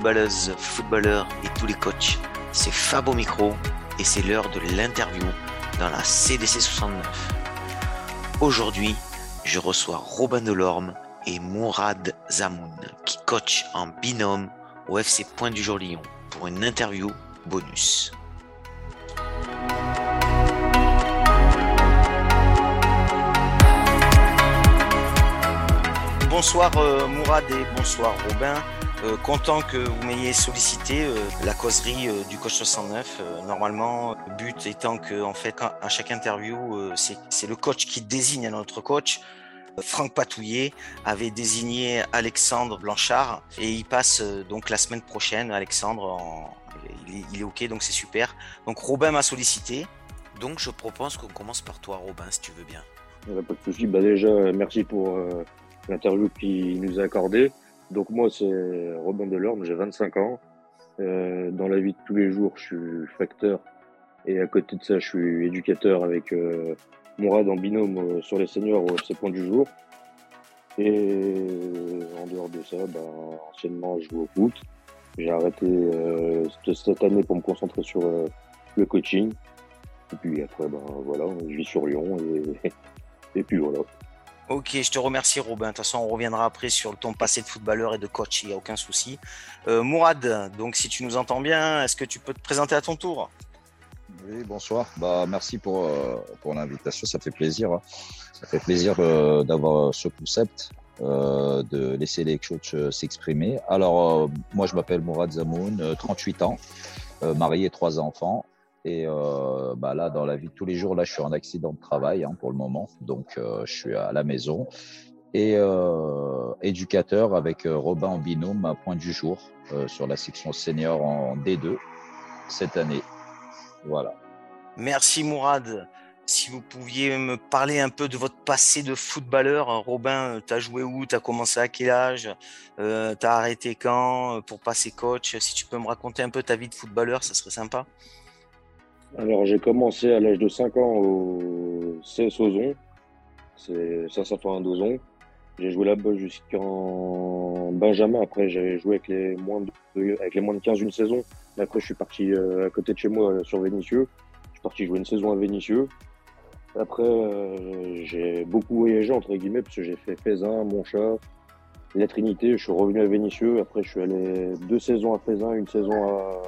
footballeuses, footballeurs et tous les coachs. C'est Fab au micro et c'est l'heure de l'interview dans la CDC 69. Aujourd'hui, je reçois Robin Delorme et Mourad Zamoun qui coachent en binôme au FC Point du Jour Lyon pour une interview bonus. Bonsoir euh, Mourad et bonsoir Robin. Euh, content que vous m'ayez sollicité euh, la causerie du coach 69. normalement, le but étant que en fait, à chaque interview, c'est le coach qui désigne un autre coach. Franck Patouillet avait désigné Alexandre Blanchard et il passe donc la semaine prochaine. Alexandre, il, est, ok, donc c'est super. Donc Robin m'a sollicité. Donc je propose qu'on commence par toi, Robin, si tu veux bien. Pas de souci. Bah déjà, merci pour l'interview qu'il nous a accordé. Donc moi, c'est Robin Delorme, j'ai 25 ans. Euh, dans la vie de tous les jours, je suis facteur et à côté de ça, je suis éducateur avec euh, Mourad en binôme euh, sur les seniors au FC Point du Jour. Et en dehors de ça, bah, anciennement, je joue au foot. J'ai arrêté euh, cette année pour me concentrer sur euh, le coaching. Et puis après, bah, voilà, je vis sur Lyon et, et puis voilà. Ok, je te remercie Robin. De toute façon, on reviendra après sur ton passé de footballeur et de coach, il n'y a aucun souci. Euh, Mourad, donc si tu nous entends bien, est-ce que tu peux te présenter à ton tour? Oui, bonsoir. Bah, merci pour, euh, pour l'invitation, ça fait plaisir. Hein. Ça fait plaisir euh, d'avoir ce concept, de laisser les coachs s'exprimer. Alors, moi, je m'appelle Mourad Zamoun, 38 ans, marié, trois enfants. Et euh, bah là, dans la vie de tous les jours, là, je suis en accident de travail hein, pour le moment, donc euh, je suis à la maison. Et euh, éducateur avec Robin en binôme Point du Jour sur la section senior en D2 cette année. Voilà. Merci Mourad. Si vous pouviez me parler un peu de votre passé de footballeur, Robin, tu as joué où? Tu as commencé à quel âge? Tu as arrêté quand? Pour passer coach Si tu peux me raconter un peu ta vie de footballeur, ça serait sympa. Alors, j'ai commencé à l'âge de 5 ans au CS Ozon. C'est ça, ça fait un Ozon. J'ai joué là-bas jusqu'en Benjamin. Après, j'ai joué avec les, moins de, avec les moins de 15 une saison. après, je suis parti euh, à côté de chez moi euh, sur Vénitieux. Je suis parti jouer une saison à Vénitieux. Après, euh, j'ai beaucoup voyagé, entre guillemets, parce que j'ai fait Fézin, Montchat, la Trinité. Je suis revenu à Vénitieux. Après, je suis allé deux saisons à Fézin, une saison à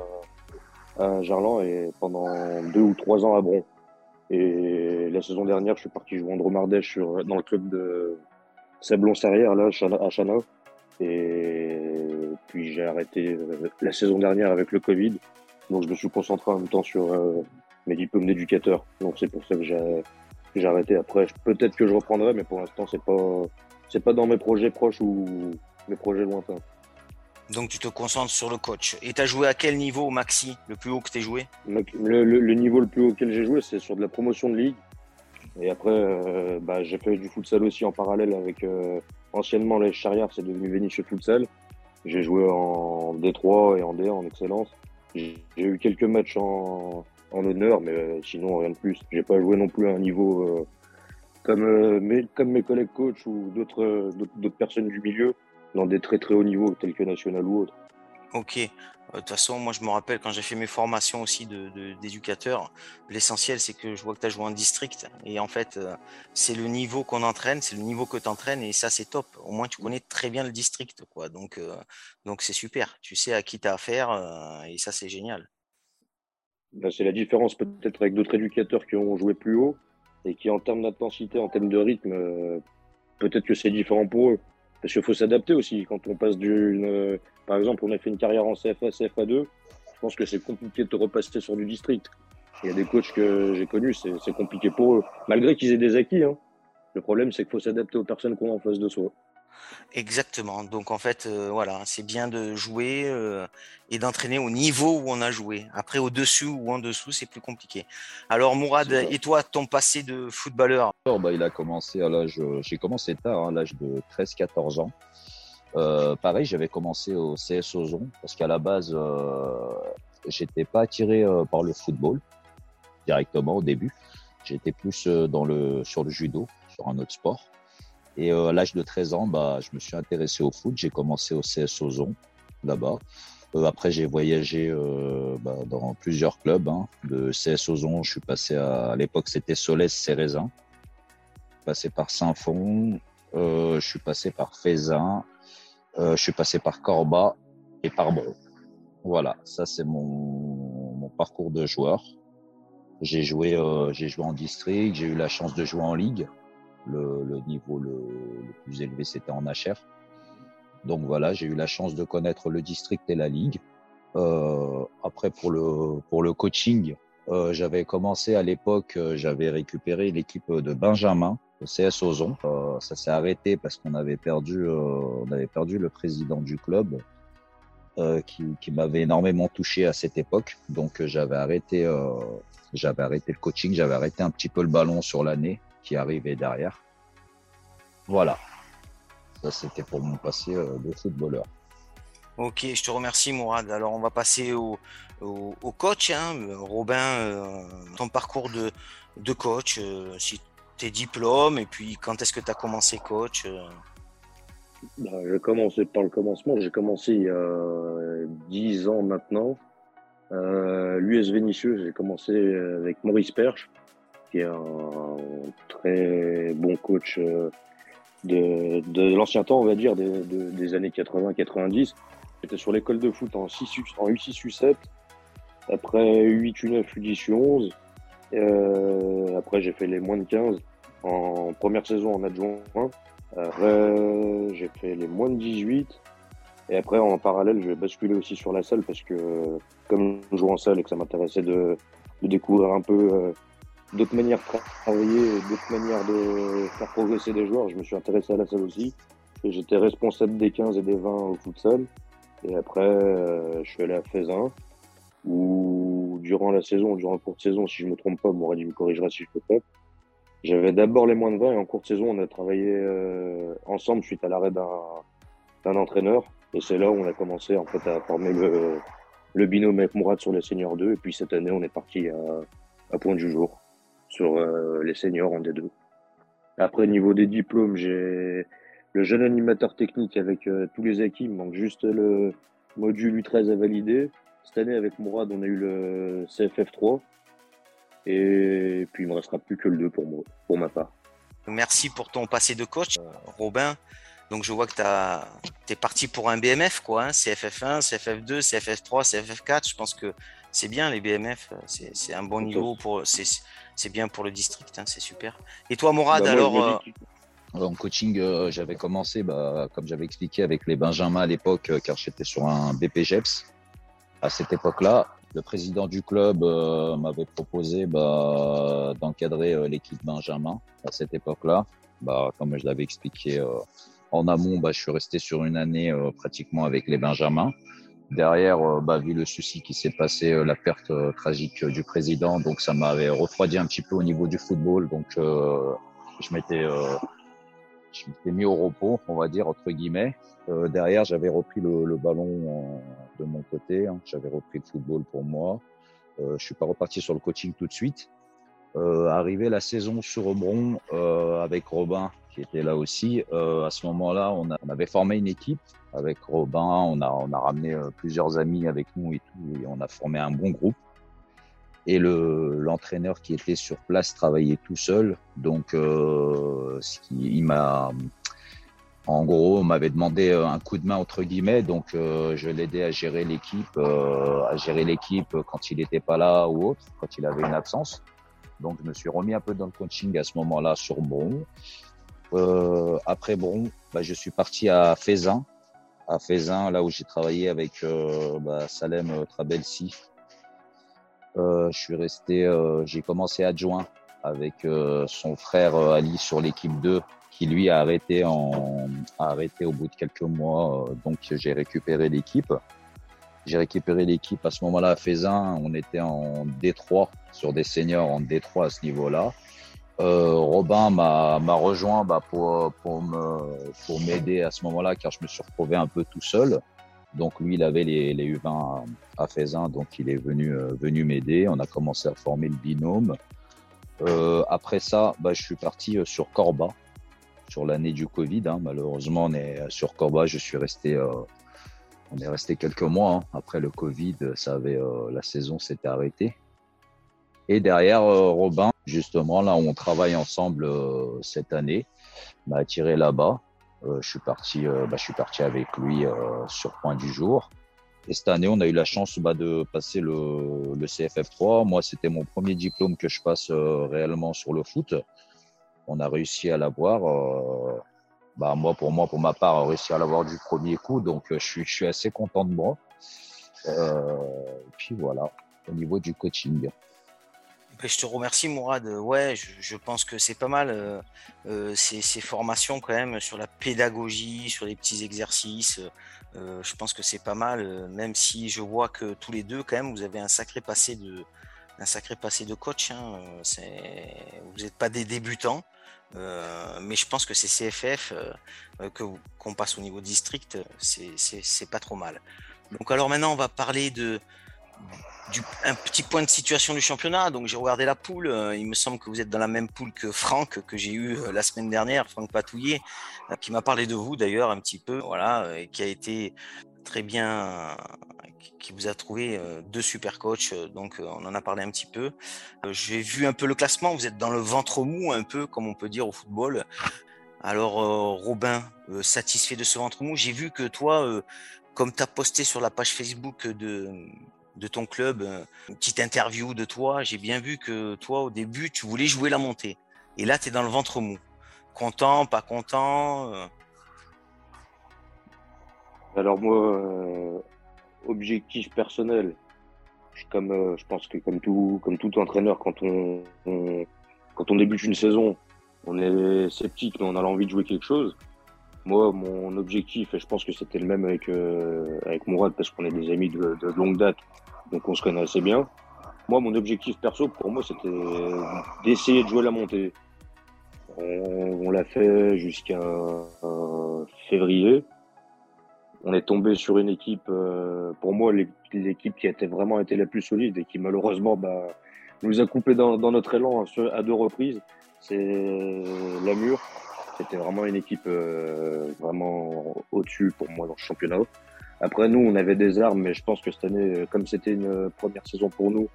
à Gerland et pendant deux ou trois ans à Bron. Et la saison dernière, je suis parti jouer en Dromardèche sur, dans le club de Sablon-Sarrière, là, à Chana. Et puis j'ai arrêté euh, la saison dernière avec le Covid. Donc je me suis concentré en même temps sur euh, mes diplômes d'éducateur. Donc c'est pour ça que j'ai arrêté. Après, peut-être que je reprendrai, mais pour l'instant, c'est pas, c'est pas dans mes projets proches ou mes projets lointains. Donc tu te concentres sur le coach. Et tu as joué à quel niveau, Maxi, le plus haut que tu as joué le, niveau le plus haut auquel j'ai joué, c'est sur de la promotion de ligue. Et après, euh, bah, j'ai fait du futsal aussi en parallèle avec euh, anciennement les Charrières, c'est devenu Vénitieux Futsal. J'ai joué en D3 et en D1 en excellence. J'ai eu quelques matchs en, honneur, mais euh, sinon rien de plus. J'ai pas joué non plus à un niveau comme, mes, comme mes collègues coachs ou d'autres personnes du milieu dans des très très hauts niveaux, tels que national ou autre. Ok. Euh, de toute façon, moi, je me rappelle quand j'ai fait mes formations aussi d'éducateur, de, l'essentiel, c'est que je vois que tu as joué en district. Et en fait, euh, c'est le niveau qu'on entraîne, c'est le niveau que tu entraînes, et ça, c'est top. Au moins, tu connais très bien le district. Quoi. Donc, euh, donc c'est super. Tu sais à qui tu as affaire, et ça, c'est génial. Ben, c'est la différence peut-être avec d'autres éducateurs qui ont joué plus haut, et qui, en termes d'intensité, en termes de rythme, peut-être que c'est différent pour eux. Parce qu'il faut s'adapter aussi. Quand on passe d'une. Euh, par exemple, on a fait une carrière en CFA, CFA2, je pense que c'est compliqué de te repasser sur du district. Il y a des coachs que j'ai connus, c'est compliqué pour eux. Malgré qu'ils aient des acquis. Hein. Le problème, c'est qu'il faut s'adapter aux personnes qu'on a en face de soi. Exactement. Donc en fait, euh, voilà, c'est bien de jouer euh, et d'entraîner au niveau où on a joué. Après, au-dessus ou en dessous, c'est plus compliqué. Alors Mourad, et toi, ton passé de footballeur? Bah, Il a commencé à l'âge, j'ai commencé tard, hein, à l'âge de 13-14 ans. Euh, pareil, j'avais commencé au CS Ozon parce qu'à la base, j'étais pas attiré par le football directement au début. J'étais plus dans le, sur le judo, sur un autre sport. Et euh, à l'âge de 13 ans, bah, je me suis intéressé au foot. J'ai commencé au CS Ozon d'abord. après, j'ai voyagé bah, dans plusieurs clubs. Hein. De CS Ozon, je suis passé à, à l'époque, c'était Solès Cérézin. Passé par Saint-Fond, je suis passé par Fézin, je suis passé par Corba et par Bron. Voilà, ça c'est mon, mon, parcours de joueur. J'ai joué, euh, j'ai joué en district, j'ai eu la chance de jouer en ligue. Le, le niveau le, plus élevé c'était en HR. Donc voilà, j'ai eu la chance de connaître le district et la ligue. Euh, après pour le pour le coaching, euh, j'avais commencé à l'époque, euh, j'avais récupéré l'équipe de Benjamin au CS Ozon. Euh, ça s'est arrêté parce qu'on avait perdu on avait perdu le président du club euh, qui, qui m'avait énormément touché à cette époque. Donc euh, j'avais arrêté, euh, j'avais arrêté le coaching, j'avais arrêté un petit peu le ballon sur l'année qui arrivait derrière. Voilà. Ça c'était pour mon passé de footballeur. Ok, je te remercie Mourad. Alors on va passer au, au, au coach. Hein. Robin, euh, ton parcours de, de coach, euh, si tes diplômes et puis quand est-ce que tu as commencé coach euh... Bah, j'ai commencé par le commencement. J'ai commencé il y a 10 ans maintenant. Euh, L'US Vénitieux, j'ai commencé avec Maurice Perche, qui est un bon coach euh, de, l'ancien temps, on va dire, des, de, des années 80-90. J'étais sur l'école de foot en, 6, en U6, U7, après U8, U9, U10, U11. Euh, après, j'ai fait les moins de 15 en première saison en adjoint. Après, j'ai fait les moins de 18. Et après, en parallèle, je vais basculer aussi sur la salle parce que, comme je joue en salle et que ça m'intéressait de, de, découvrir un peu euh, d'autres manières de travailler, d'autres manières de faire progresser des joueurs, je me suis intéressé à la salle aussi. J'étais responsable des 15 et des 20 au futsal. Et après, euh, je suis allé à Faisin, où durant la saison, durant la courte saison, si je me trompe pas, Mourad me corrigera si je me trompe, j'avais d'abord les moins de 20 et en courte saison, on a travaillé euh, ensemble suite à l'arrêt d'un entraîneur. Et c'est là où on a commencé en fait à former le, le binôme avec Mourad sur les seniors 2. Et puis cette année, on est parti à, à point du jour sur euh, les seniors en D2. Après, niveau des diplômes, j'ai le jeune animateur technique avec euh, tous les acquis. Il manque juste le module U13 à valider. Cette année, avec Mourad, on a eu le CFF3. Et puis, il me restera plus que le 2 pour, ma part. Merci pour ton passé de coach, Robin. Donc, je vois que tu es parti pour un BMF, quoi. Hein, CFF1, CFF2, CFF3, CFF4. Je pense que c'est bien, les BMF. C'est un bon niveau. pour C'est bien pour le district. Hein, c'est super. Et toi, Mourad, bah, alors euh... En coaching, euh, j'avais commencé, bah, comme j'avais expliqué, avec les Benjamins à l'époque, euh, car j'étais sur un BPGEPS. À cette époque-là, le président du club euh, m'avait proposé bah, d'encadrer euh, l'équipe Benjamin à cette époque-là. Bah, comme je l'avais expliqué euh, en amont, bah, je suis resté sur une année pratiquement avec les Benjamins. Derrière, bah, vu le souci qui s'est passé, la perte tragique du président, donc ça m'avait refroidi un petit peu au niveau du football. Donc je m'étais je m'étais mis au repos, on va dire entre guillemets. Euh, derrière, j'avais repris le, le ballon euh, de mon côté. Hein. J'avais repris le football pour moi. Euh, je suis pas reparti sur le coaching tout de suite. Euh, arrivé la saison sur Obron euh, avec Robin qui était là aussi. à ce moment-là, on, avait formé une équipe avec Robin. On a, on a ramené plusieurs amis avec nous et tout, et on a formé un bon groupe. Et le l'entraîneur qui était sur place travaillait tout seul. Donc euh, ce qui, il m'a en gros m'avait demandé euh, un coup de main entre guillemets. Donc euh, je l'aidais à gérer l'équipe euh, à gérer l'équipe quand il n'était pas là ou autre quand il avait une absence. Donc je me suis remis un peu dans le coaching à ce moment-là sur Bron euh, après Bron bah, je suis parti à Faisin à Faisin là où j'ai travaillé avec bah, Salem Trabelsi euh, je suis resté, euh, j'ai commencé adjoint avec euh, son frère Ali sur l'équipe 2 qui lui a arrêté a arrêté au bout de quelques mois. donc j'ai récupéré l'équipe. J'ai récupéré l'équipe à ce moment-là à Faisin. On était en D3 sur des seniors en D3 à ce niveau-là. Euh, Robin m'a rejoint bah, pour m'aider à ce moment-là car je me suis retrouvé un peu tout seul. Donc lui, il avait les, les U20 à Faisin, donc il est venu, euh, venu m'aider. On a commencé à former le binôme. Euh, après ça, bah, je suis parti sur Corba, sur l'année du Covid. Hein. Malheureusement, sur Corba. Je suis resté quelques mois. Hein. Après le Covid, ça avait, la saison s'était arrêtée. Et derrière, Robin, justement, là on travaille ensemble cette année, m'a attiré là-bas. je suis parti, bah, je suis parti avec lui sur Point du Jour. Et cette année, on a eu la chance bah, de passer le, le CFF3. Moi, c'était mon premier diplôme que je passe euh, réellement sur le foot. On a réussi à l'avoir. Euh, bah, moi, pour moi, pour ma part, réussi à l'avoir du premier coup. Donc, euh, je suis, je suis assez content de moi. Euh, et puis voilà, au niveau du coaching. Je te remercie Mourad. Ouais, je, pense que c'est pas mal euh, euh, ces, formations quand même sur la pédagogie, sur les petits exercices. Euh, je pense que c'est pas mal, même si je vois que tous les deux, quand même, vous avez un sacré passé de, un sacré passé de coach. Hein. Vous n'êtes pas des débutants, mais je pense que ces CFF qu'on passe au niveau district, c'est pas trop mal. Donc alors maintenant, on va parler de un petit point de situation du championnat. Donc j'ai regardé la poule. Euh, il me semble que vous êtes dans la même poule que Franck que j'ai eu euh, la semaine dernière, Franck Patouillet, euh, qui m'a parlé de vous d'ailleurs un petit peu, voilà, et qui a été très bien, qui vous a trouvé deux super coachs. Donc on en a parlé un petit peu. J'ai vu un peu le classement. Vous êtes dans le ventre mou un peu, comme on peut dire au football. Alors Robin, satisfait de ce ventre mou. J'ai vu que toi, comme tu as posté sur la page Facebook de de ton club, euh, une petite interview de toi. J'ai bien vu que toi, au début, tu voulais jouer la montée. Et là, tu es dans le ventre mou. Content, pas content euh? Alors moi, euh, objectif personnel, je, comme, je pense que comme tout, comme tout entraîneur, quand on, quand on débute une saison, on est sceptique, mais on a l'envie de jouer quelque chose. Moi, mon objectif, et je pense que c'était le même avec, avec Mourad, parce qu'on est des amis de, de longue date, donc on se connaît assez bien. Moi, mon objectif perso, pour moi, c'était d'essayer de jouer la montée. On, l'a fait jusqu'à euh, février. On est tombé sur une équipe, euh, pour moi, l'équipe qui a vraiment été la plus solide et qui malheureusement bah, nous a coupé dans, notre élan à deux reprises. C'est Lamur. C'était vraiment une équipe euh, vraiment au-dessus pour moi dans le championnat. Après, nous, on avait des armes, mais je pense que cette année, euh, comme c'était une euh, première saison pour nous,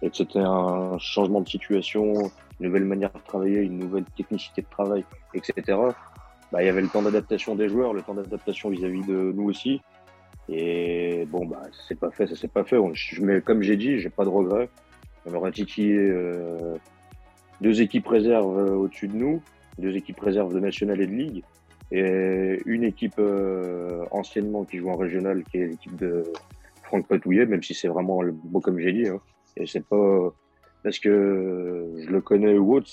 et que c'était un changement de situation, une nouvelle manière de travailler, une nouvelle technicité de travail, etc., bah, il y avait le temps d'adaptation des joueurs, le temps d'adaptation vis-à-vis de nous aussi. Et bon, bah, c'est pas fait, ça s'est pas fait. Mais comme j'ai dit, j'ai pas de regrets. On aura titillé euh, deux équipes réserves au-dessus de nous, deux équipes réserves de national et de ligue et une équipe euh, anciennement qui joue en régional, qui est l'équipe de Franck Patouillet, même si c'est vraiment le beau comme j'ai dit. Hein. Et c'est pas parce que je le connais ou autre,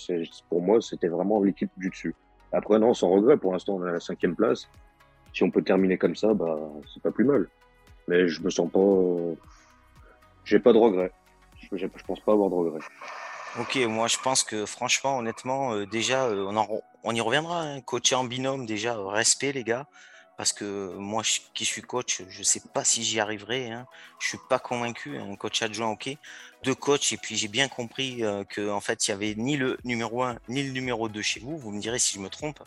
pour moi c'était vraiment l'équipe du dessus. Après non, sans regret, pour l'instant on est à la cinquième place. Si on peut terminer comme ça, bah c'est pas plus mal. Mais je me sens pas, j'ai pas de regrets. Je, je pense pas avoir de regrets. Ok, moi je pense que franchement, honnêtement, euh, déjà, euh, on, y reviendra. Hein. Coacher en binôme, déjà, respect les gars. Parce que moi qui suis coach, je sais pas si j'y arriverai. Hein. Je suis pas convaincu. Un coach adjoint, ok. Deux coachs, et puis j'ai bien compris euh, que en fait, il y avait ni le numéro 1 ni le numéro 2 chez vous. Vous me direz si je me trompe.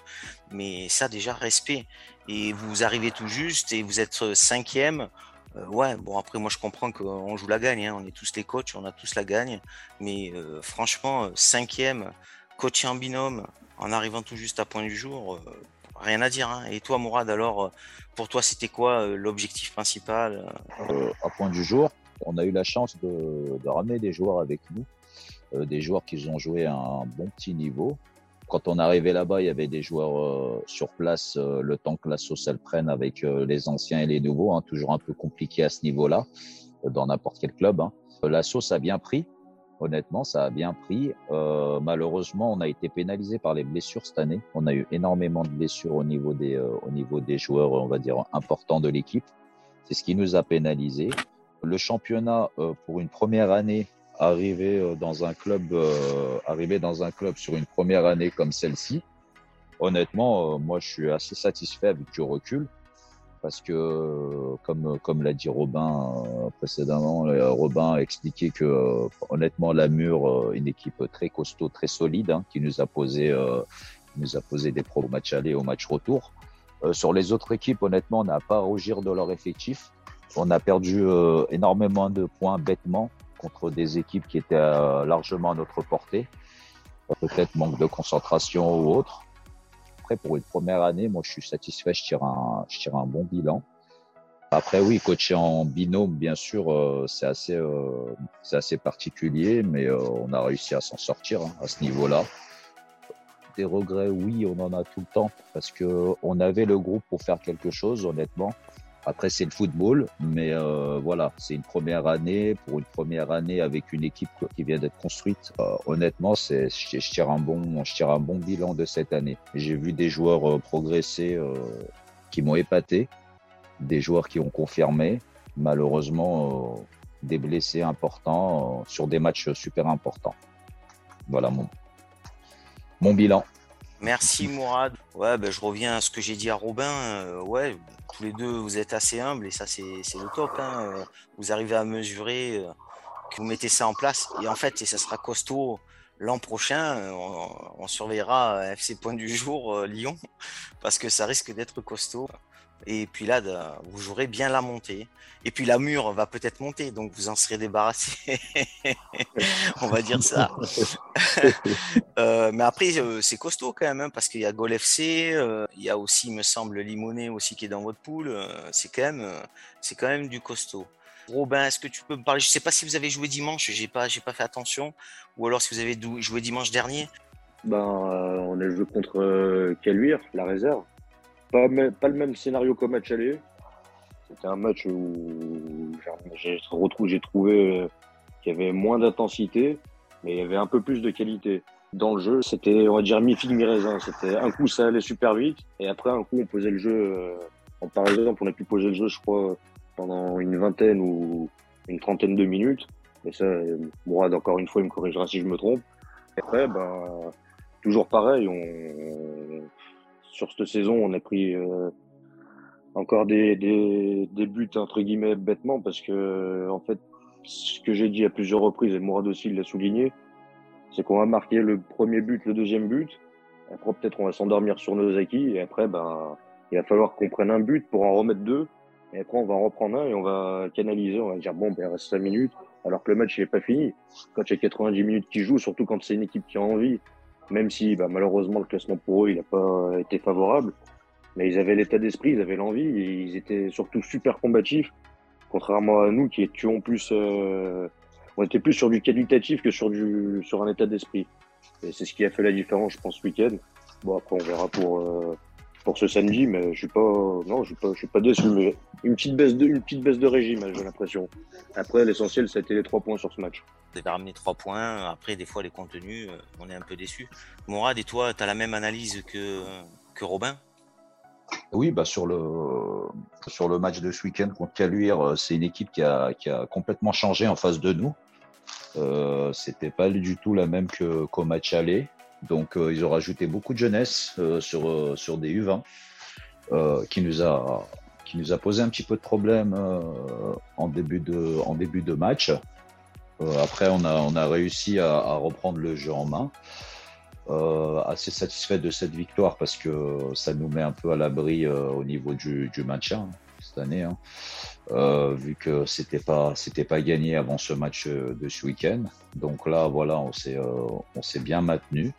Mais ça, déjà, respect. Et vous arrivez tout juste et vous êtes cinquième. Euh, ouais, bon après moi je comprends qu'on joue la gagne, hein. on est tous les coachs, on a tous la gagne, mais euh, franchement euh, cinquième, coaché en binôme, en arrivant tout juste à point du jour, rien à dire. Hein. Et toi Mourad alors, pour toi c'était quoi l'objectif principal À point du jour, on a eu la chance de, de ramener des joueurs avec nous, des joueurs qui ont joué à un bon petit niveau, quand on arrivait là-bas, il y avait des joueurs euh, sur place, euh, le temps que la sauce elle prenne avec euh, les anciens et les nouveaux, hein, toujours un peu compliqué à ce niveau-là, dans n'importe quel club. Hein. La sauce a bien pris, honnêtement, ça a bien pris. malheureusement, on a été pénalisé par les blessures cette année. On a eu énormément de blessures au niveau des, au niveau des joueurs, on va dire, importants de l'équipe. C'est ce qui nous a pénalisé. Le championnat, pour une première année, arriver euh, dans un club, euh, arriver dans un club sur une première année comme celle-ci, honnêtement, euh, moi, je suis assez satisfait avec du recul parce que, comme, comme l'a dit Robin précédemment, Robin a expliqué que, honnêtement, la Mur, une équipe très costaud, très solide, hein, qui nous a posé, nous a posé des pros au match aller, au match retour. sur les autres équipes, honnêtement, on n'a pas à rougir de leur effectif. On a perdu énormément de points bêtement contre des équipes qui étaient largement à notre portée. Peut-être manque de concentration ou autre. Après, pour une première année, moi, je suis satisfait. Je tire un, je tire un bon bilan. Après, oui, coacher en binôme, bien sûr, euh, c'est assez, euh, assez particulier, mais euh, on a réussi à s'en sortir hein, à ce niveau-là. Des regrets, oui, on en a tout le temps parce que on avait le groupe pour faire quelque chose, honnêtement. Après, c'est le football, mais voilà, c'est une première année. Pour une première année avec une équipe qui vient d'être construite, honnêtement, c'est, je, tire un bon, je tire un bon bilan de cette année. J'ai vu des joueurs progresser qui m'ont épaté des joueurs qui ont confirmé, malheureusement euh, des blessés importants euh, sur des matchs super importants. Voilà mon, mon bilan. Merci Mourad. Ouais, ben, je reviens à ce que j'ai dit à Robin. Euh, ouais, tous les deux, vous êtes assez humbles et ça, c'est le top. Hein. Vous arrivez à mesurer que vous mettez ça en place. Et en fait, et ça sera costaud l'an prochain. On, surveillera FC Point du Jour Lyon parce que ça risque d'être costaud. Et puis là, vous jouerez bien la montée. Et puis la mur va peut-être monter, donc vous en serez débarrassé. On va dire ça. euh, mais après, euh, c'est costaud quand même, hein, parce qu'il y a Gol FC, euh, il y a aussi, il me semble, Limonet aussi qui est dans votre poule. C'est quand même, c'est quand même du costaud. Robin, est-ce que tu peux me parler? Je ne sais pas si vous avez joué dimanche, j'ai pas, j'ai pas fait attention, ou alors si vous avez joué dimanche dernier. Ben, on a joué contre Caluire, la réserve. Pas, pas le même scénario qu'au match aller. C'était un match où j'ai trouvé qu'il y avait moins d'intensité, mais il y avait un peu plus de qualité. Dans le jeu, c'était, on va dire, mi-figue, mi-raisin. C'était un coup, ça allait super vite, et après, un coup, on posait le jeu. Euh, par exemple, on a pu poser le jeu, je crois, pendant une vingtaine ou une trentaine de minutes. Et ça, Mourad, encore une fois, il me corrigera si je me trompe. Et après, ben, toujours pareil, on, sur cette saison, on a pris euh, encore des, buts entre guillemets bêtement parce que en fait, ce que j'ai dit à plusieurs reprises et Mourad aussi l'a souligné, c'est qu'on va marquer le premier but, le deuxième but. Après, peut-être on va s'endormir sur nos acquis et après, ben, il va falloir qu'on prenne un but pour en remettre deux. Et après, on va en reprendre un et on va canaliser. On va dire bon, ben, il reste cinq minutes. Alors que le match n'est pas fini. Quand il y a 90 minutes qui jouent, surtout quand c'est une équipe qui a envie, même si bah, malheureusement le classement pour eux il n'a pas été favorable. Mais ils avaient l'état d'esprit, ils avaient l'envie, ils étaient surtout super combatifs, contrairement à nous qui étions plus, euh, on était plus sur du qualitatif que sur du sur un état d'esprit. Et c'est ce qui a fait la différence, je pense, ce week-end. Bon après on verra pour euh, pour ce samedi, mais je suis pas, non, je suis pas, je suis pas déçu. Mais une petite baisse de, une petite baisse de régime, j'ai l'impression. Après, l'essentiel, ça a été les trois points sur ce match. Vous avez ramené trois points. Après, des fois, les contenus, euh, on est un peu déçu. Mourad, et toi, tu as la même analyse que, que Robin? Oui, bah sur le sur le match de ce week-end contre Caluire, euh, c'est une équipe qui a, qui a complètement changé en face de nous. Euh, C'était pas du tout la même que qu'au match aller. Donc, euh, ils ont rajouté beaucoup de jeunesse euh, sur, euh, sur des U20 qui, nous a, posé un petit peu de problème en, début de, match. après, on a, réussi à, reprendre le jeu en main. Assez satisfait de cette victoire parce que ça nous met un peu à l'abri au niveau du, du maintien cette année, hein. vu que c'était pas pas gagné avant ce match de ce week-end. Donc là, voilà, on s'est bien maintenu.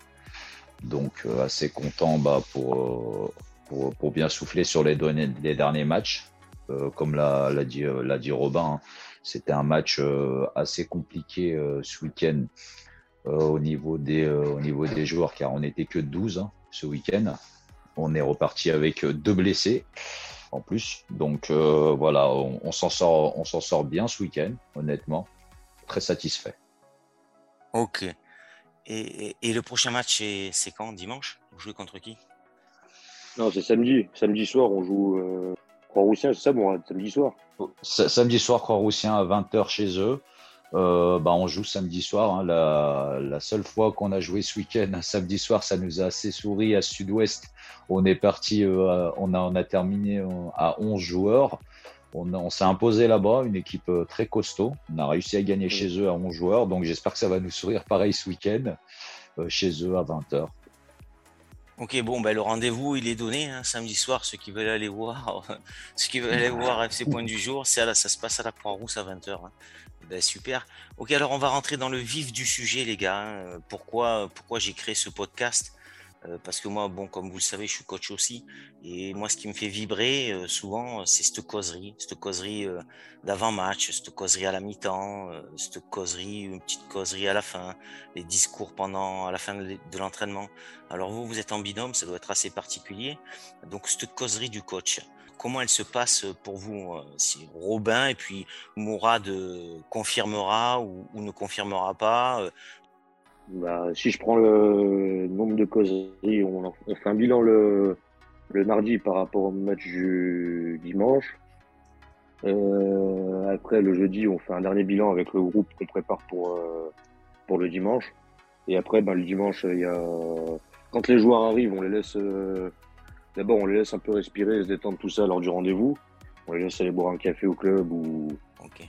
Donc euh, assez content bah, pour, euh, pour, pour, bien souffler sur les, derniers, les derniers matchs. Euh, comme l'a dit, l'a dit Robin, hein. c'était un match assez compliqué ce week-end au, niveau des, au niveau des joueurs, car on n'était que 12 hein, ce week-end. On est reparti avec deux blessés en plus. Donc voilà, on, on s'en sort, on s'en sort bien ce week-end, honnêtement. Très satisfait. Ok. Et, et, le prochain match, c'est quand Dimanche? Vous jouez contre qui? Non, c'est samedi. Samedi soir, on joue euh, Croix-Roussien, c'est ça, bon, samedi soir Samedi soir, Croix-Roussien à 20h chez eux. Euh, bah, on joue samedi soir. Hein. La, la, seule fois qu'on a joué ce week-end, samedi soir, ça nous a assez souri à Sud-Ouest. On est parti, euh, on, a, on a terminé à 11 joueurs. On, s'est imposé là-bas, une équipe euh, très costaud. On a réussi à gagner chez eux à 11 joueurs, donc j'espère que ça va nous sourire pareil ce week-end, euh, chez eux à 20h. Ok, bon, ben, le rendez-vous, il est donné, hein, samedi soir, ceux qui veulent aller voir, ceux qui veulent aller voir FC Point du jour, c'est ça se passe à la Croix-Rousse à 20h. Hein. Ben, super. Ok, alors on va rentrer dans le vif du sujet, les gars. Hein. Pourquoi, pourquoi j'ai créé ce podcast? Parce que moi, bon, comme vous le savez, je suis coach aussi. Et moi, ce qui me fait vibrer euh, souvent, c'est cette causerie, cette causerie euh, d'avant-match, cette causerie à la mi-temps, cette causerie, une petite causerie à la fin, les discours pendant, à la fin de l'entraînement. Alors vous, vous êtes en binôme, ça doit être assez particulier. Donc, cette causerie du coach, comment elle se passe pour vous Si Robin et puis Mourad confirmera ou ne confirmera pas bah, si je prends le nombre de causeries, on, fait un bilan le, le mardi par rapport au match du dimanche. Euh, après, le jeudi, on fait un dernier bilan avec le groupe qu'on prépare pour, euh, pour le dimanche. Et après, ben, le dimanche, il y a... quand les joueurs arrivent, on les laisse. Euh, d'abord, on les laisse un peu respirer, se détendre tout ça lors du rendez-vous. On les laisse aller boire un café au club ou,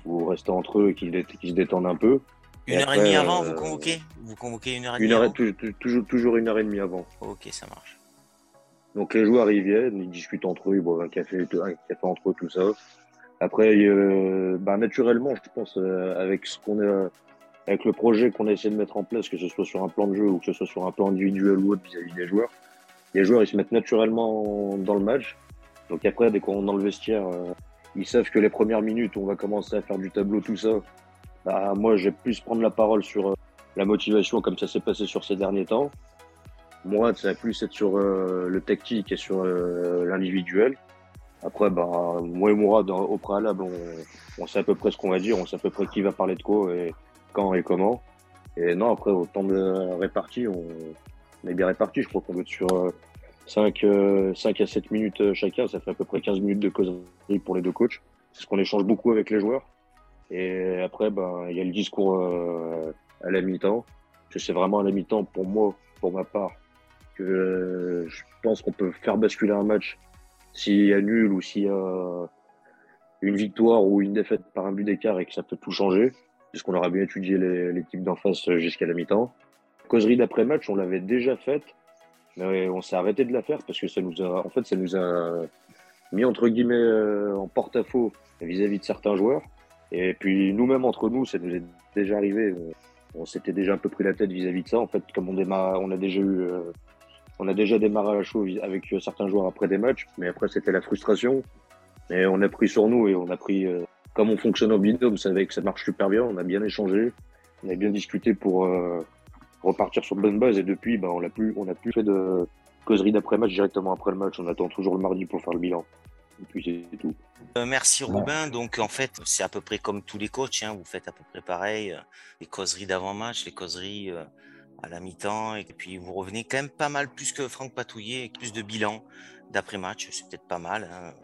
ou rester entre eux et qu'ils se détendent un peu. Une heure et demie avant, vous euh, convoquez Vous convoquez une heure et demie avant toujours, toujours une heure et demie avant. Ok, ça marche. Donc les joueurs ils viennent, ils discutent entre eux, ils boivent un café, un café entre eux, tout ça. Après, euh, bah, naturellement, je pense, euh, avec ce qu'on a, avec le projet qu'on a essayé de mettre en place, que ce soit sur un plan de jeu ou que ce soit sur un plan individuel ou autre vis-à-vis des joueurs, les joueurs ils se mettent naturellement dans le match. Donc après, dès qu'on est dans le vestiaire, ils savent que les premières minutes, on va commencer à faire du tableau, tout ça. Bah, moi, je vais plus prendre la parole sur euh, la motivation comme ça s'est passé sur ces derniers temps. Moi, ça va plus être sur euh, le tactique et sur euh, l'individuel. Après, bah, moi et Mourad, au préalable, on, sait à peu près ce qu'on va dire, on sait à peu près qui va parler de quoi et quand et comment. Et non, après, au temps de réparti, on, est bien réparti. Je crois qu'on être sur 5, 5 à 7 minutes chacun. Ça fait à peu près 15 minutes de causerie pour les deux coachs. Parce qu'on échange beaucoup avec les joueurs. Et après, ben, il y a le discours euh, à la mi-temps. C'est vraiment à la mi-temps pour moi, pour ma part, que je pense qu'on peut faire basculer un match s'il y a nul ou s'il y a une victoire ou une défaite par un but d'écart et que ça peut tout changer, puisqu'on aura bien étudié l'équipe d'en face jusqu'à la mi-temps. Causerie d'après-match, on l'avait déjà faite, mais on s'est arrêté de la faire parce que ça nous a, en fait, ça nous a mis entre guillemets euh, en porte-à-faux vis-à-vis de certains joueurs. Et puis nous-mêmes entre nous, ça nous est déjà arrivé. On, s'était déjà un peu pris la tête vis-à-vis de ça. En fait, comme on démarre, on a déjà eu, euh, on a déjà démarré à chaud avec euh, certains joueurs après des matchs, mais après c'était la frustration. Et on a pris sur nous et on a pris, euh, comme on fonctionne en binôme, savait que ça marche super bien. On a bien échangé, on a bien discuté pour repartir sur de bonnes bases. Et depuis, ben, on n'a plus, plus fait de causerie d'après match directement après le match. On attend toujours le mardi pour faire le bilan. Et puis c'est tout. Euh, merci Robin. Donc en fait, c'est à peu près comme tous les coachs. Hein. Vous faites à peu près pareil. Euh, les causeries d'avant-match, les causeries euh, à la mi-temps. Et puis vous revenez quand même pas mal plus que Franck Patouillet, plus de bilan d'après-match. C'est peut-être pas mal. Hein.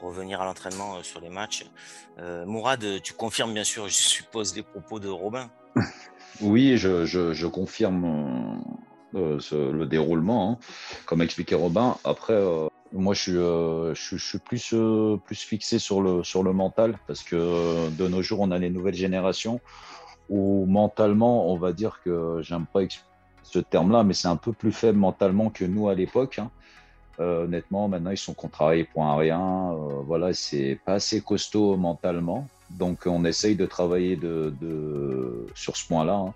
Revenir à l'entraînement sur les matchs. Mourad, tu confirmes bien sûr, je suppose, les propos de Robin. Oui, je, confirme le déroulement, hein. comme expliquait Robin. Après, moi, je suis, euh, euh, plus fixé sur le, mental parce que euh, de nos jours, on a les nouvelles générations où mentalement, on va dire que j'aime pas ce terme-là, mais c'est un peu plus faible mentalement que nous à l'époque. Hein. honnêtement, maintenant, ils sont contrariés pour un rien. voilà, c'est pas assez costaud mentalement. Donc, on essaye de travailler sur ce point-là. Hein.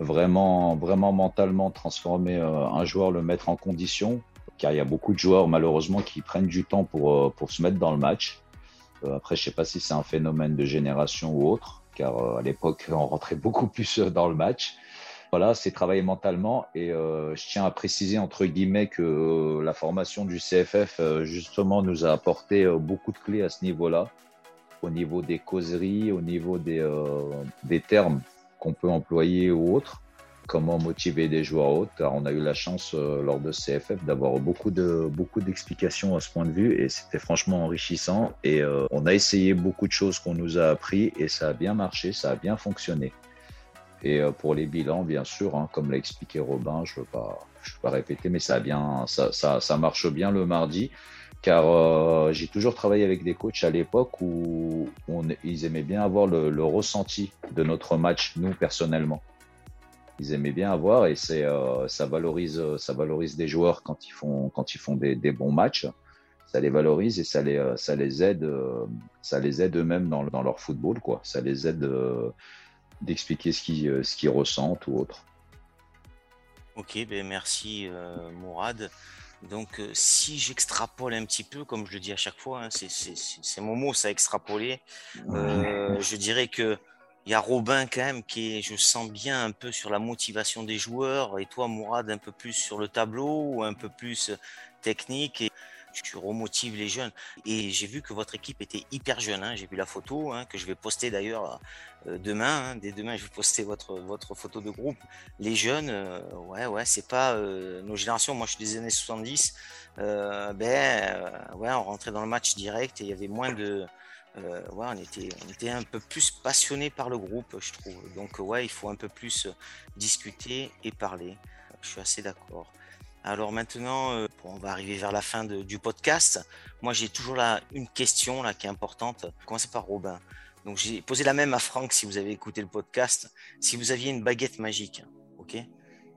Vraiment, vraiment mentalement transformer un joueur, le mettre en condition car il y a beaucoup de joueurs malheureusement qui prennent du temps pour, euh, pour se mettre dans le match. Euh, après, je sais pas si c'est un phénomène de génération ou autre, car euh, à l'époque, on rentrait beaucoup plus dans le match. Voilà, c'est travailler mentalement et je tiens à préciser entre guillemets que la formation du CFF justement nous a apporté beaucoup de clés à ce niveau-là, au niveau des causeries, au niveau des, des termes qu'on peut employer ou autres comment motiver des joueurs hautes. on a eu la chance euh, lors de CFF d'avoir beaucoup de beaucoup d'explications à ce point de vue et c'était franchement enrichissant. Et euh, on a essayé beaucoup de choses qu'on nous a appris et ça a bien marché, ça a bien fonctionné. Et euh, pour les bilans, bien sûr, hein, comme l'a expliqué Robin, je ne veux, pas, répéter, mais ça, a bien, ça, marche bien le mardi car j'ai toujours travaillé avec des coachs à l'époque où ils aimaient bien avoir le, ressenti de notre match, nous personnellement. Ils aimaient bien avoir et c'est ça valorise ça valorise des joueurs quand ils font quand ils font des, des bons matchs ça les valorise et ça les, euh, ça les aide, euh, ça les aide eux-mêmes dans, dans, leur football, quoi. Ça les aide euh, d'expliquer ce qu'ils ce qu'ils ressentent ou autre. Ok, ben merci Mourad. Donc si j'extrapole un petit peu, comme je le dis à chaque fois, hein, c'est mon mot, ça extrapoler. je dirais que il y a Robin quand même qui est, je sens bien un peu sur la motivation des joueurs, et toi Mourad un peu plus sur le tableau ou un peu plus technique. Et tu remotives les jeunes. Et j'ai vu que votre équipe était hyper jeune. Hein. J'ai vu la photo hein, que je vais poster d'ailleurs euh, demain. Hein. Dès demain, je vais poster votre, votre photo de groupe. Les jeunes, euh, ouais, ouais, c'est pas euh, nos générations. Moi, je suis des années 70. ben, ouais, on rentrait dans le match direct et il y avait moins de. Ouais, on était, on était un peu plus passionné par le groupe, je trouve. Donc, ouais, il faut un peu plus discuter et parler. Je suis assez d'accord. Alors maintenant, euh, on va arriver vers la fin du podcast. Moi, j'ai toujours là une question là qui est importante. Commencez par Robin. Donc j'ai posé la même à Franck si vous avez écouté le podcast. Si vous aviez une baguette magique, ok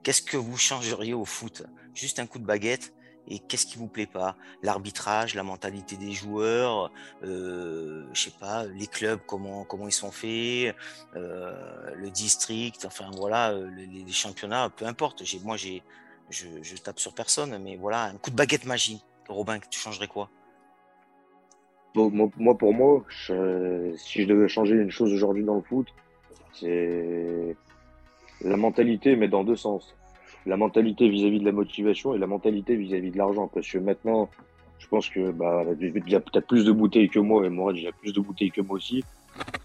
Qu'est-ce que vous changeriez au foot? Juste un coup de baguette. Et qu'est-ce qui vous plaît pas? L'arbitrage, la mentalité des joueurs, euh, je sais pas, les clubs comment comment ils sont faits, euh, le district, enfin voilà, les, les championnats, peu importe. J'ai moi j'ai je, tape sur personne, mais voilà, un coup de baguette magie. Robin, tu changerais quoi? Moi, pour moi, si je devais changer une chose aujourd'hui dans le foot, c'est la mentalité, mais dans deux sens. La mentalité vis-à-vis de la motivation et la mentalité vis-à-vis de l'argent. Parce que maintenant, je pense que bah, il y a peut-être plus de bouteilles que moi, et moi, j'ai plus de bouteilles que moi aussi.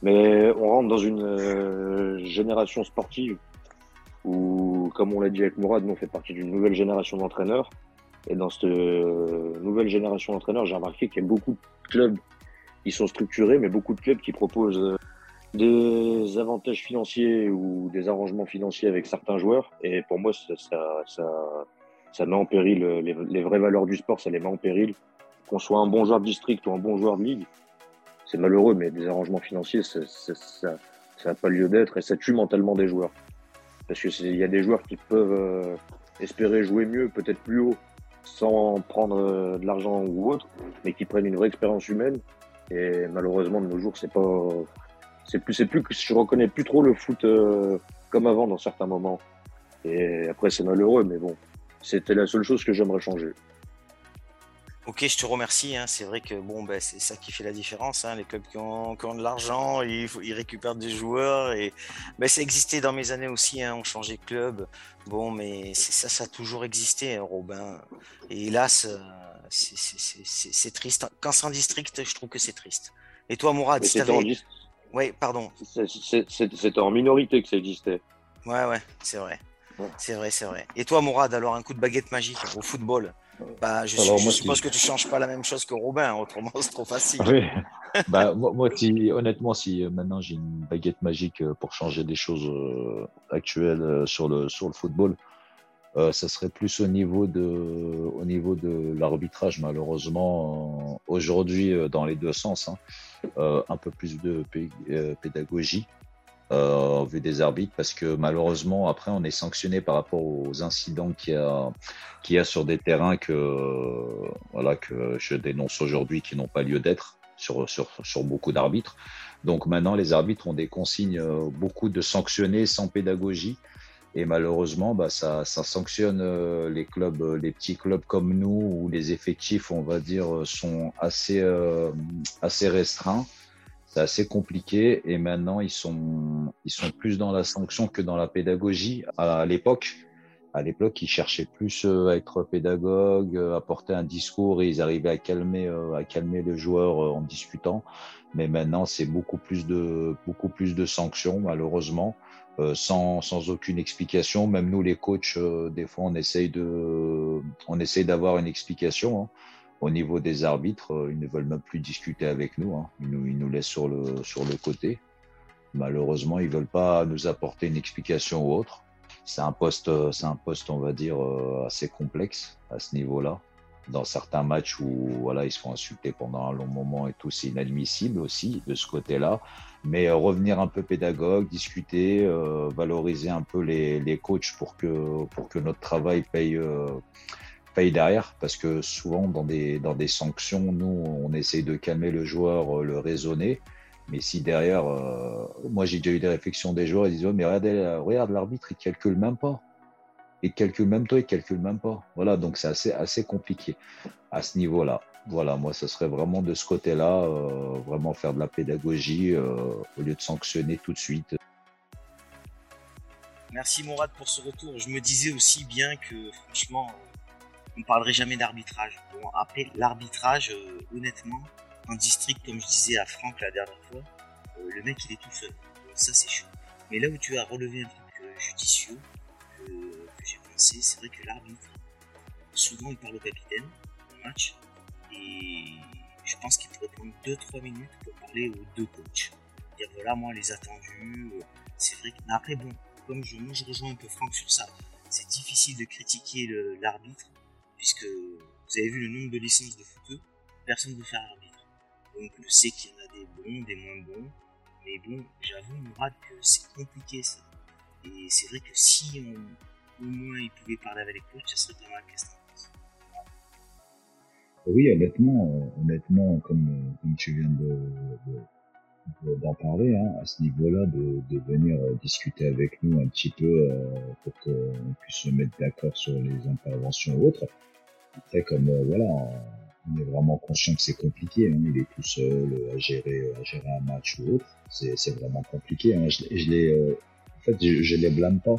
Mais on rentre dans une euh, génération sportive où, comme on l'a dit avec Mourad, nous on fait partie d'une nouvelle génération d'entraîneurs. Et dans cette euh, nouvelle génération d'entraîneurs, j'ai remarqué qu'il y a beaucoup de clubs qui sont structurés, mais beaucoup de clubs qui proposent euh, des avantages financiers ou des arrangements financiers avec certains joueurs. Et pour moi, ça, ça, ça, met en péril les, les, vraies valeurs du sport, ça les met en péril. Qu'on soit un bon joueur de district ou un bon joueur de ligue, c'est malheureux, mais des arrangements financiers, ça n'a pas lieu d'être et ça tue mentalement des joueurs. Parce qu'il y a des joueurs qui peuvent euh, espérer jouer mieux, peut-être plus haut, sans prendre euh, de l'argent ou autre, mais qui prennent une vraie expérience humaine. Et malheureusement, de nos jours, c'est pas, c'est plus, c'est plus que je reconnais plus trop le foot euh, comme avant dans certains moments. Et après, c'est malheureux, mais bon, c'était la seule chose que j'aimerais changer. Ok, je te remercie. Hein. C'est vrai que bon, ben, c'est ça qui fait la différence. Hein. Les clubs qui ont, de l'argent, ils, ils, récupèrent des joueurs. Et ben, ça existait dans mes années aussi. Hein. On changeait de club. Bon, mais ça, ça a toujours existé, Robin. Et hélas, c'est triste. Quand c'est en district, je trouve que c'est triste. Et toi, Mourad, si t'avais... Oui, pardon. C'était en minorité que ça existait. Ouais, ouais, c'est vrai. C'est vrai, c'est vrai. Et toi, Mourad, alors un coup de baguette magique au football? Bah, je, suppose que tu changes pas la même chose que Robin, autrement c'est trop facile. Oui. bah, moi, honnêtement, si euh, maintenant j'ai une baguette magique euh, pour changer des choses euh, actuelles sur le, sur le football, ça serait plus au niveau de, au niveau de l'arbitrage, malheureusement. Aujourd'hui, dans les deux sens, hein, un peu plus de pédagogie euh, vu des arbitres parce que malheureusement après on est sanctionné par rapport aux incidents qu'il y a qu'il a sur des terrains que voilà que je dénonce aujourd'hui qui n'ont pas lieu d'être sur, sur sur beaucoup d'arbitres. Donc maintenant les arbitres ont des consignes euh, beaucoup de sanctionner sans pédagogie et malheureusement bah ça ça sanctionne euh, les clubs les petits clubs comme nous où les effectifs on va dire sont assez euh, assez restreints c'est assez compliqué et maintenant ils sont ils sont plus dans la sanction que dans la pédagogie. À l'époque, à l'époque, ils cherchaient plus euh, à être pédagogue, euh, à porter un discours et ils arrivaient à calmer euh, à calmer le joueur en discutant. Mais maintenant, c'est beaucoup plus de beaucoup plus de sanctions malheureusement. Sans, sans aucune explication. Même nous, les coachs, des fois, on essaye d'avoir une explication. Hein au niveau des arbitres, euh, ils ne veulent même plus discuter avec nous. Hein. Ils, nous laissent sur le, côté. Malheureusement, ils veulent pas nous apporter une explication ou autre. C'est un poste, c'est un poste, on va dire, euh, assez complexe à ce niveau-là. Dans certains matchs où voilà ils se font insulter pendant un long moment et tout, c'est inadmissible aussi de ce côté-là. Mais euh, revenir un peu pédagogue, discuter, euh, valoriser un peu les, les coachs pour que pour que notre travail paye euh, paye derrière, parce que souvent dans des dans des sanctions, nous on essaye de calmer le joueur, le raisonner. Mais si derrière, moi j'ai déjà eu des réflexions des joueurs, ils disent oh, mais regardez, regarde l'arbitre, il calcule même pas il calcule même toi, il calcule même pas. Voilà, donc c'est assez, assez compliqué à ce niveau-là. Voilà, moi, ce serait vraiment de ce côté-là, euh, vraiment faire de la pédagogie euh, au lieu de sanctionner tout de suite. Merci Mourad pour ce retour. Je me disais aussi bien que franchement, on ne parlerait jamais d'arbitrage. Bon, après, l'arbitrage, euh, honnêtement, en district, comme je disais à Franck la dernière fois, le mec il est tout seul. Ça c'est chaud. Mais là où tu as relevé un truc judicieux, c'est vrai que l'arbitre, souvent il parle au capitaine au match, et je pense qu'il pourrait prendre 2-3 minutes pour parler aux deux coachs. Dire voilà, moi les attendus, euh, c'est vrai que. Mais après, bon, comme je, moi je rejoins un peu Franck sur ça, c'est difficile de critiquer l'arbitre, puisque vous avez vu le nombre de licences de footeux, personne ne veut faire l'arbitre. Donc je sais qu'il y en a des bons, des moins bons, mais bon, j'avoue, Mourad, que c'est compliqué ça. Et c'est vrai que si on, au moins il pouvait parler avec les coachs, ça serait pas mal. Qu'est-ce Oui, honnêtement, honnêtement, comme, comme tu viens de, d'en parler hein, à ce niveau-là, de, venir euh, discuter avec nous un petit peu euh, pour qu'on puisse se mettre d'accord sur les interventions ou autres. Après, comme euh, voilà, on est vraiment conscient que c'est compliqué. Hein, il est tout seul à gérer, à gérer un match ou autre. C'est vraiment compliqué. Hein. Je, en fait, je, je les blâme pas.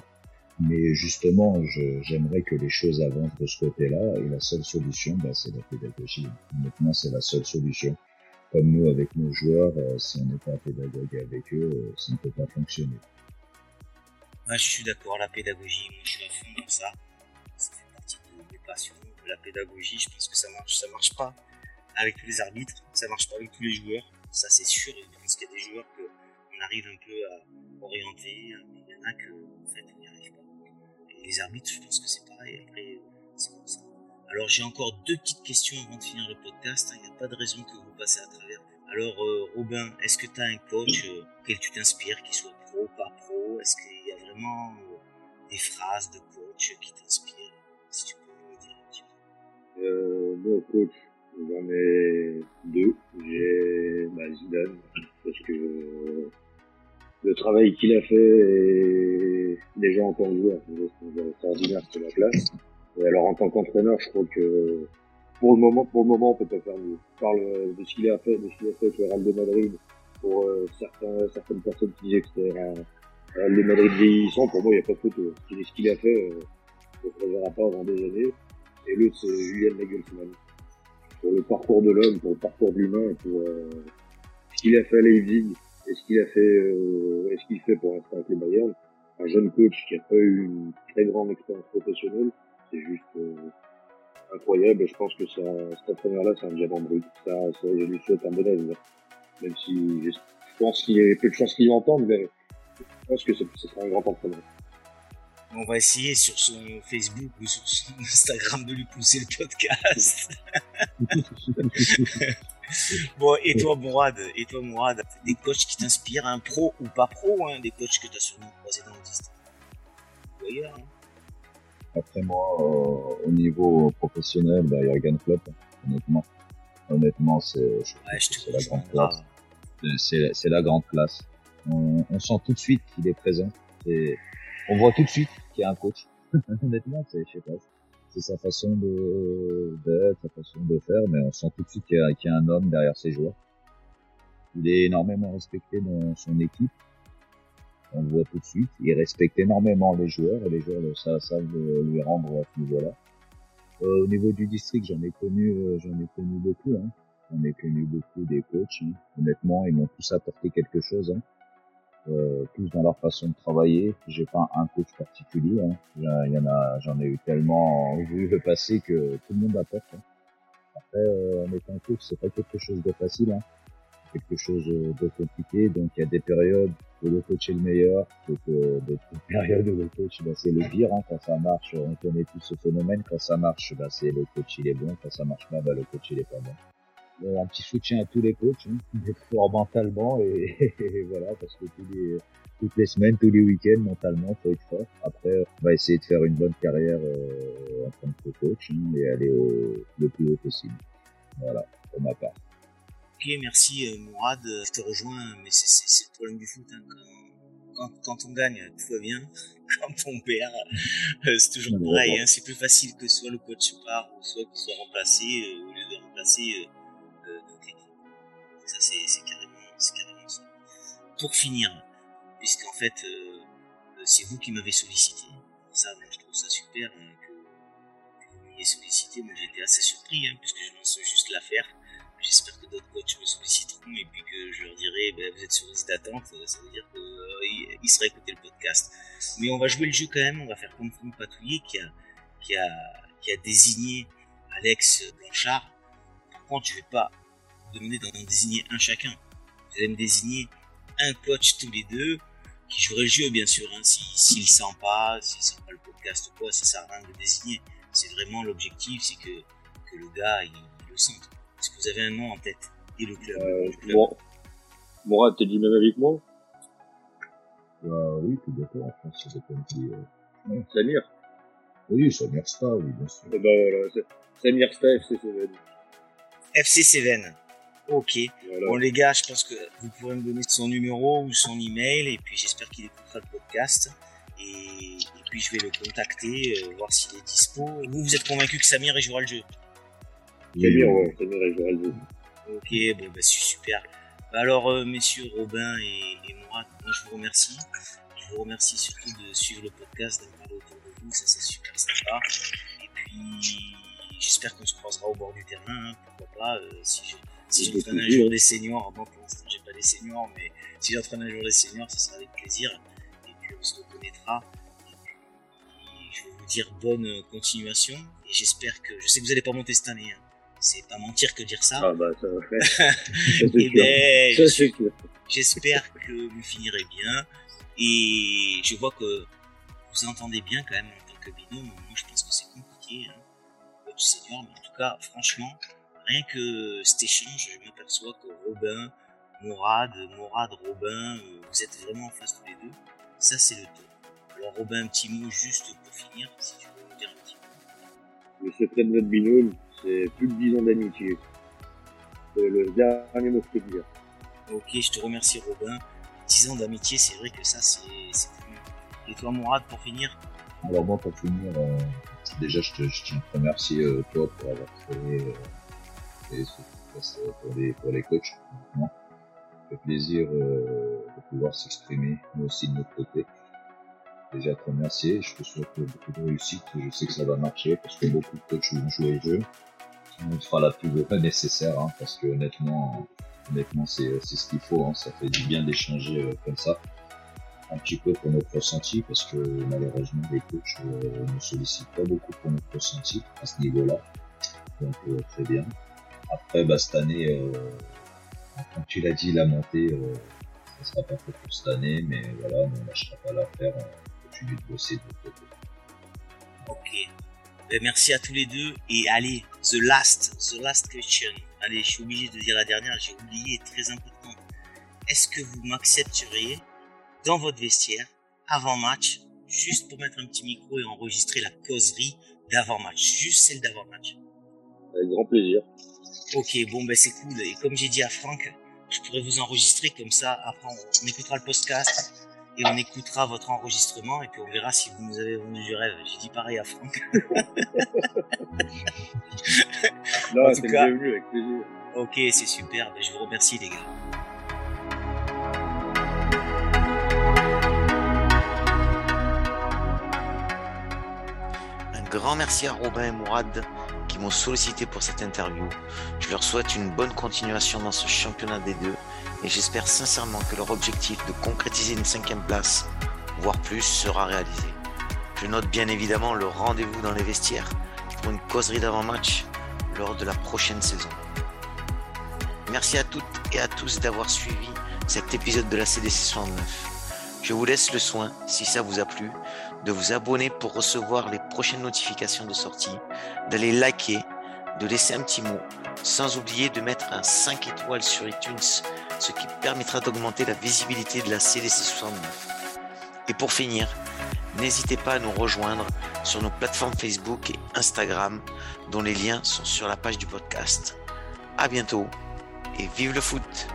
Mais justement, j'aimerais que les choses avancent de ce côté-là. Et la seule solution, bah, c'est la pédagogie. Maintenant, c'est la seule solution. Comme nous, avec nos joueurs, euh, si on n'est pas pédagogue avec eux, euh, ça ne peut pas fonctionner. Moi, je suis d'accord, la pédagogie, moi, je suis à fond dans ça. Ça fait partie de mes passions. La pédagogie, je pense que ça marche. Ça marche pas avec tous les arbitres, ça marche pas avec tous les joueurs. Ça, c'est sûr. Je pense qu'il y a des joueurs qu'on arrive un peu à orienter, il y en a que, en fait, on n'y arrive pas les arbitres, je pense que c'est pareil. Après, c'est comme ça. Alors j'ai encore deux petites questions avant de finir le podcast. Il n'y a pas de raison que vous passez à travers. Alors euh, Robin, est-ce que tu as un coach euh, auquel tu t'inspires, qui soit pro, pas pro? Est-ce qu'il y a vraiment euh, des phrases de coach qui t'inspirent? Si tu peux me dire un petit peu. Euh, bon, coach, j'en ai deux. J'ai bah, Zidane, parce que le travail qu'il a fait et déjà en tant que joueur, c'est extraordinaire, c'est la classe. Et alors en tant qu'entraîneur, je crois que pour le moment, pour le moment, on peut pas faire mieux. Je parle de ce qu'il a fait, de ce qu'il a fait avec le Real de Madrid. Pour euh, certains, certaines personnes qui disaient que c'était un Real de Madrid vieillissant, pour moi, il n'y a pas de photo. Ce qu'il a fait, euh, on ne reverra pas avant des années. Et l'autre, c'est Julien Nagelsmann. Pour le parcours de l'homme, pour le parcours de l'humain, pour euh, ce qu'il a fait à Leipzig, et ce qu'il a fait, euh, et ce qu'il fait pour l'instant avec les Bayern, un jeune coach qui a pas eu une très grande expérience professionnelle, c'est juste euh, incroyable. Je pense que ça, cet entraîneur-là, c'est un diamant brut. Ça, ça, je lui souhaite un bon avenir. Même si je pense qu'il y a peu de chances qu'il entende, mais je pense que ce sera un grand entraîneur. On va essayer sur son Facebook ou sur son Instagram de lui pousser le podcast. bon, et toi, Mourad, et toi, Mourad, des coachs qui t'inspirent, un pro ou pas pro, hein, des coachs que tu as sûrement croisés dans le district. Ou ailleurs, hein. Après moi, euh, au niveau professionnel, bah, Jürgen Klopp, honnêtement. Honnêtement, c'est ouais, la grande classe. C'est la grande classe. On, on sent tout de suite qu'il est présent. On voit tout de suite qu'il y a un coach. honnêtement, c'est, je sais pas, sa façon de d'être, sa façon de faire, mais on sent tout de suite qu'il y, a, un homme derrière ses joueurs. Il est énormément respecté dans son équipe. On le voit tout de suite. Il respecte énormément les joueurs et les joueurs savent ça, lui rendre à ce niveau-là. Euh, au niveau du district, j'en ai connu, euh, j'en ai connu beaucoup. Hein. J'en ai connu beaucoup des coachs. Hein. Honnêtement, ils m'ont tous apporté quelque chose. Hein euh, tous dans leur façon de travailler. J'ai pas un coach particulier. Hein. J'en ai eu tellement vu le passé que tout le monde apporte. Hein. Après, euh, en étant coach, c'est pas quelque chose de facile. Hein. quelque chose de compliqué. Donc il y a des périodes où le coach est le meilleur, des périodes où le coach bah, c'est le pire. Hein. Quand ça marche, on connaît tous ce phénomène. Quand ça marche, bah, c'est le coach il est bon. Quand ça marche pas, bah, le coach il est pas bon. Euh, un petit soutien à tous les coachs, hein, fort mentalement et, voilà parce que tous les, toutes les semaines, tous les week-ends mentalement faut être fort. Après, on va essayer de faire une bonne carrière euh, en tant que coach hein, et aller au, le plus haut possible. Voilà, pour ma part. Ok, merci euh, Mourad. Je te rejoins, mais c'est le problème du foot. Hein. Quand, quand, on gagne, tout va bien. Quand on perd, c'est toujours pareil. Hein. C'est plus facile que soit le coach part, ou soit qu'il soit remplacé, au lieu de remplacer euh, toute l'équipe. Ça, c'est carrément, carrément ça. Pour finir, puisqu'en fait, c'est vous qui m'avez sollicité. Ça, je trouve ça super que, vous m'ayez sollicité. Moi, j'étais assez surpris, hein, puisque je lance juste l'affaire. J'espère que d'autres coachs me solliciteront et puis que je leur dirai ben, vous êtes sur liste d'attente, ça veut dire qu'ils euh, seraient écouter le podcast. Mais on va jouer le jeu quand même, on va faire comme Franck Patouillet qui a, qui a désigné Alex Blanchard. Contre, je vais pas demander d'en désigner un chacun. Vous allez me désigner un coach tous les deux qui jouerait le jeu, bien sûr. Hein, s'il si, sent pas, s'il sent pas le podcast ou quoi, ça sert à rien de le désigner. C'est vraiment l'objectif, c'est que, que le gars, il, il le sente. Est-ce que vous avez un nom en tête? Et le club, euh, Bon. Mourad, t'es du même avec moi? Bah, Oui, tout d'accord. Je pense que c'est comme qui. Euh... Samir? Oui, Samir Sta, oui, bien sûr. Et bah voilà, Samir Sta, FC Seven. FC Seven. Ok. Voilà. Bon les gars, je pense que vous pourrez me donner son numéro ou son email et puis j'espère qu'il écoutera le podcast. Et, et, puis je vais le contacter, euh, voir s'il est dispo. Vous, vous êtes convaincu que Samir jouera le jeu? Samir, ouais, Samir et Joël Ok, bon, bah, c'est super. Bah, alors, euh, messieurs Robin et, et moi, moi, je vous remercie. Je vous remercie surtout de suivre le podcast, d'en parler autour de vous, ça c'est super sympa. Et puis, j'espère qu'on se croisera au bord du terrain, hein, pourquoi pas, euh, si je, si j'entraîne un jour des seniors, bon pour l'instant j'ai pas des seniors, mais si j'entraîne un jour des seniors, ça sera avec plaisir. Et puis on se reconnaîtra. Et puis je vais vous dire bonne continuation. Et j'espère que, je sais que vous allez pas monter cette année, hein. c'est pas mentir que dire ça. Ah bah ça va faire. Et ben, j'espère que vous finirez bien. Et je vois que vous entendez bien quand même en tant que binôme. Moi je pense que c'est compliqué, hein, mais en tout cas, franchement, rien que cet échange, je m'aperçois que Robin, Morad, Morad, Robin, vous êtes vraiment en face tous les deux. Ça, c'est le top. Alors, Robin, un petit mot juste pour finir, si tu veux nous dire un petit mot. Le secret de notre binôme, c'est plus de 10 ans d'amitié. C'est le dernier mot que je peux dire. Ok, je te remercie, Robin. 10 ans d'amitié, c'est vrai que ça, c'est Et toi, Morad, pour finir? Alors, moi, pour finir, euh, déjà, je, tiens à te remercier, euh, toi, pour avoir créé. Euh, et pour les, pour les coachs. Ça fait plaisir euh, de pouvoir s'exprimer, nous aussi de notre côté. Déjà te remercier, je te souhaite beaucoup de réussite, je sais que ça va marcher parce que beaucoup de coachs vont jouer le jeu. On fera la pub nécessaire hein, parce que honnêtement, honnêtement c'est ce qu'il faut, hein, ça fait du bien d'échanger euh, comme ça. Un petit peu pour notre ressenti parce que malheureusement les coachs euh, ne sollicitent pas beaucoup pour notre ressenti à ce niveau-là. Donc euh, très bien. Après, bah, cette année, euh, comme tu l'as dit, la montée, ça sera pas fait pour cette année, mais voilà, on lâchera pas l'affaire, on continue de bosser de côté. Ok. Ben, merci à tous les deux. Et allez, the last, the last question. Allez, je suis obligé de dire la dernière, j'ai oublié, très important. Est-ce que vous m'accepteriez dans votre vestiaire, avant match, juste pour mettre un petit micro et enregistrer la causerie d'avant match, juste celle d'avant match Avec grand plaisir. Ok, bon ben c'est cool. Et comme j'ai dit à Franck, je pourrais vous enregistrer comme ça. Après, on, écoutera le podcast et on écoutera votre enregistrement et puis on verra si vous nous avez vendu du rêve. J'ai dit pareil à Franck. non, c'est avec plaisir. Ok, c'est super. Ben, je vous remercie les gars. Grand merci à Robin et Mourad qui m'ont sollicité pour cette interview. Je leur souhaite une bonne continuation dans ce championnat des deux et j'espère sincèrement que leur objectif de concrétiser une cinquième place, voire plus, sera réalisé. Je note bien évidemment le rendez-vous dans les vestiaires pour une causerie d'avant-match lors de la prochaine saison. Merci à toutes et à tous d'avoir suivi cet épisode de la CDC 69. Je vous laisse le soin, si ça vous a plu, de vous abonner pour recevoir les prochaines notifications de sortie, d'aller liker, de laisser un petit mot, sans oublier de mettre un 5 étoiles sur iTunes, ce qui permettra d'augmenter la visibilité de la CDC 69. Et pour finir, n'hésitez pas à nous rejoindre sur nos plateformes Facebook et Instagram, dont les liens sont sur la page du podcast. À bientôt et vive le foot!